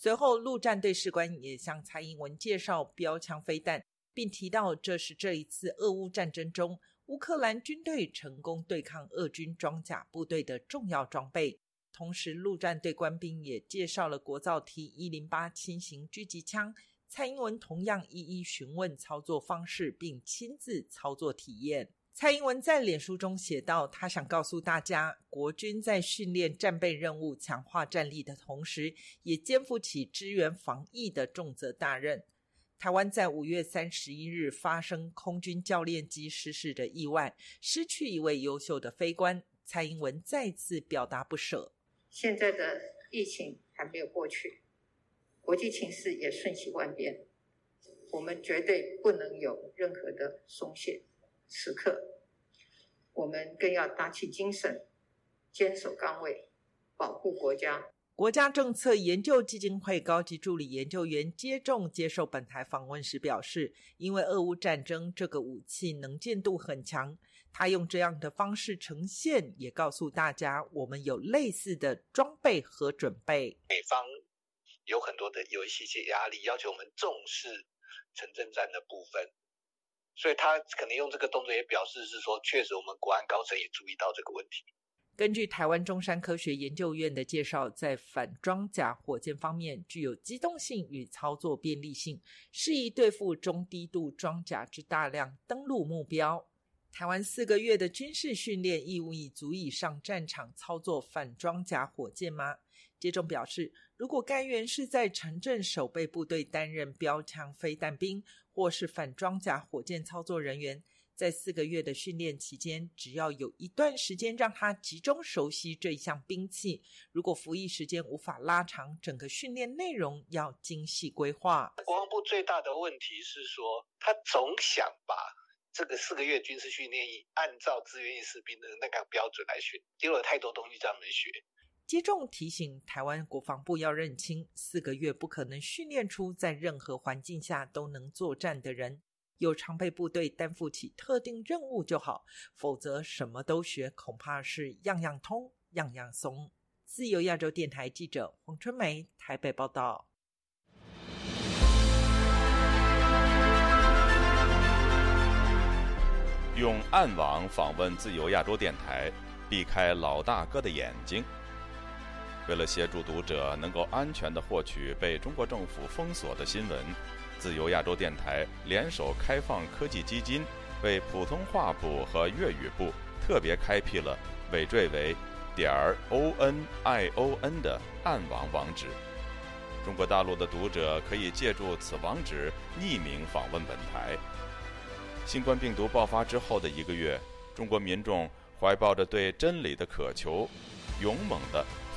随后，陆战队士官也向蔡英文介绍标枪飞弹，并提到这是这一次俄乌战争中。乌克兰军队成功对抗俄军装甲部队的重要装备。同时，陆战队官兵也介绍了国造 T 一零八轻型狙击枪。蔡英文同样一一询问操作方式，并亲自操作体验。蔡英文在脸书中写道：“他想告诉大家，国军在训练战备任务、强化战力的同时，也肩负起支援防疫的重责大任。”台湾在五月三十一日发生空军教练机失事的意外，失去一位优秀的飞官。蔡英文再次表达不舍。现在的疫情还没有过去。国际情势也瞬息万变，我们绝对不能有任何的松懈。此刻，我们更要打起精神，坚守岗位，保护国家。国家政策研究基金会高级助理研究员接种接受本台访问时表示：“因为俄乌战争这个武器能见度很强，他用这样的方式呈现，也告诉大家我们有类似的装备和准备。”美方。有很多的有一些些压力，要求我们重视城镇战的部分，所以他可能用这个动作也表示是说，确实我们国安高层也注意到这个问题。根据台湾中山科学研究院的介绍，在反装甲火箭方面具有机动性与操作便利性，适宜对付中低度装甲之大量登陆目标。台湾四个月的军事训练义务已足以上战场操作反装甲火箭吗？接种表示。如果该员是在城镇守备部队担任标枪飞弹兵，或是反装甲火箭操作人员，在四个月的训练期间，只要有一段时间让他集中熟悉这一项兵器，如果服役时间无法拉长，整个训练内容要精细规划。国防部最大的问题是说，他总想把这个四个月军事训练营按照志愿役士兵的那个标准来训，丢了太多东西让他们学。接种提醒台湾国防部要认清，四个月不可能训练出在任何环境下都能作战的人。有常备部队担负起特定任务就好，否则什么都学，恐怕是样样通，样样松。自由亚洲电台记者黄春梅台北报道。用暗网访问自由亚洲电台，避开老大哥的眼睛。为了协助读者能够安全地获取被中国政府封锁的新闻，自由亚洲电台联手开放科技基金，为普通话部和粤语部特别开辟了尾缀为点儿 o n i o n 的暗网网址。中国大陆的读者可以借助此网址匿名访问本台。新冠病毒爆发之后的一个月，中国民众怀抱着对真理的渴求，勇猛地。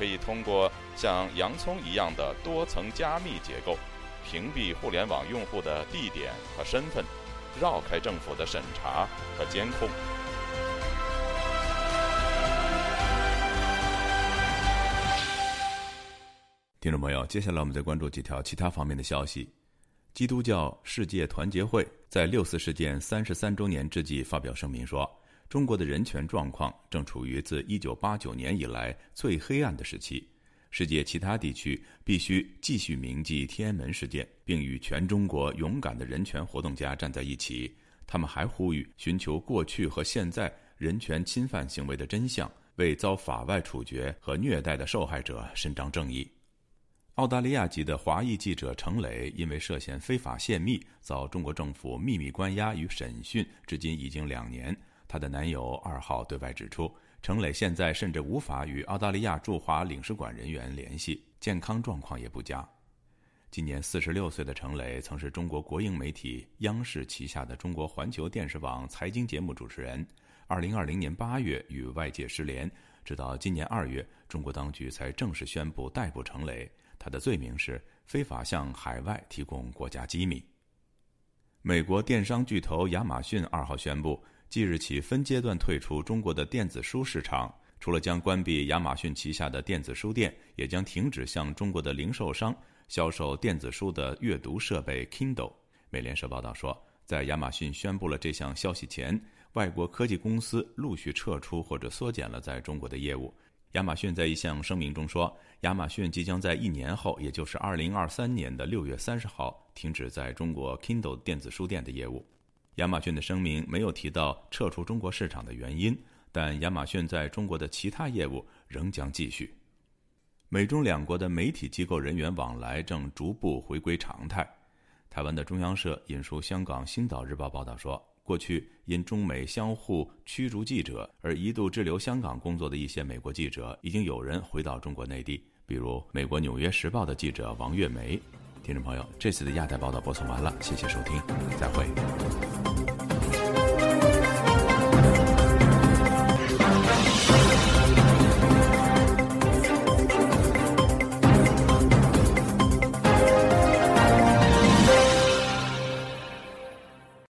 可以通过像洋葱一样的多层加密结构，屏蔽互联网用户的地点和身份，绕开政府的审查和监控。听众朋友，接下来我们再关注几条其他方面的消息。基督教世界团结会在六四事件三十三周年之际发表声明说，中国的人权状况正处于自一九八九年以来最黑暗的时期。世界其他地区必须继续铭记天安门事件，并与全中国勇敢的人权活动家站在一起。他们还呼吁寻求过去和现在人权侵犯行为的真相，为遭法外处决和虐待的受害者伸张正义。澳大利亚籍的华裔记者程磊因为涉嫌非法泄密，遭中国政府秘密关押与审讯，至今已经两年。她的男友二号对外指出，程磊现在甚至无法与澳大利亚驻华领事馆人员联系，健康状况也不佳。今年四十六岁的程磊曾是中国国营媒体央视旗下的中国环球电视网财经节目主持人。二零二零年八月与外界失联，直到今年二月，中国当局才正式宣布逮捕程磊。他的罪名是非法向海外提供国家机密。美国电商巨头亚马逊二号宣布，即日起分阶段退出中国的电子书市场，除了将关闭亚马逊旗下的电子书店，也将停止向中国的零售商销售电子书的阅读设备 Kindle。美联社报道说，在亚马逊宣布了这项消息前，外国科技公司陆续撤出或者缩减了在中国的业务。亚马逊在一项声明中说，亚马逊即将在一年后，也就是二零二三年的六月三十号，停止在中国 Kindle 电子书店的业务。亚马逊的声明没有提到撤出中国市场的原因，但亚马逊在中国的其他业务仍将继续。美中两国的媒体机构人员往来正逐步回归常态。台湾的中央社引述香港《星岛日报》报道说。过去因中美相互驱逐记者而一度滞留香港工作的一些美国记者，已经有人回到中国内地，比如美国《纽约时报》的记者王月梅。听众朋友，这次的亚太报道播送完了，谢谢收听，再会。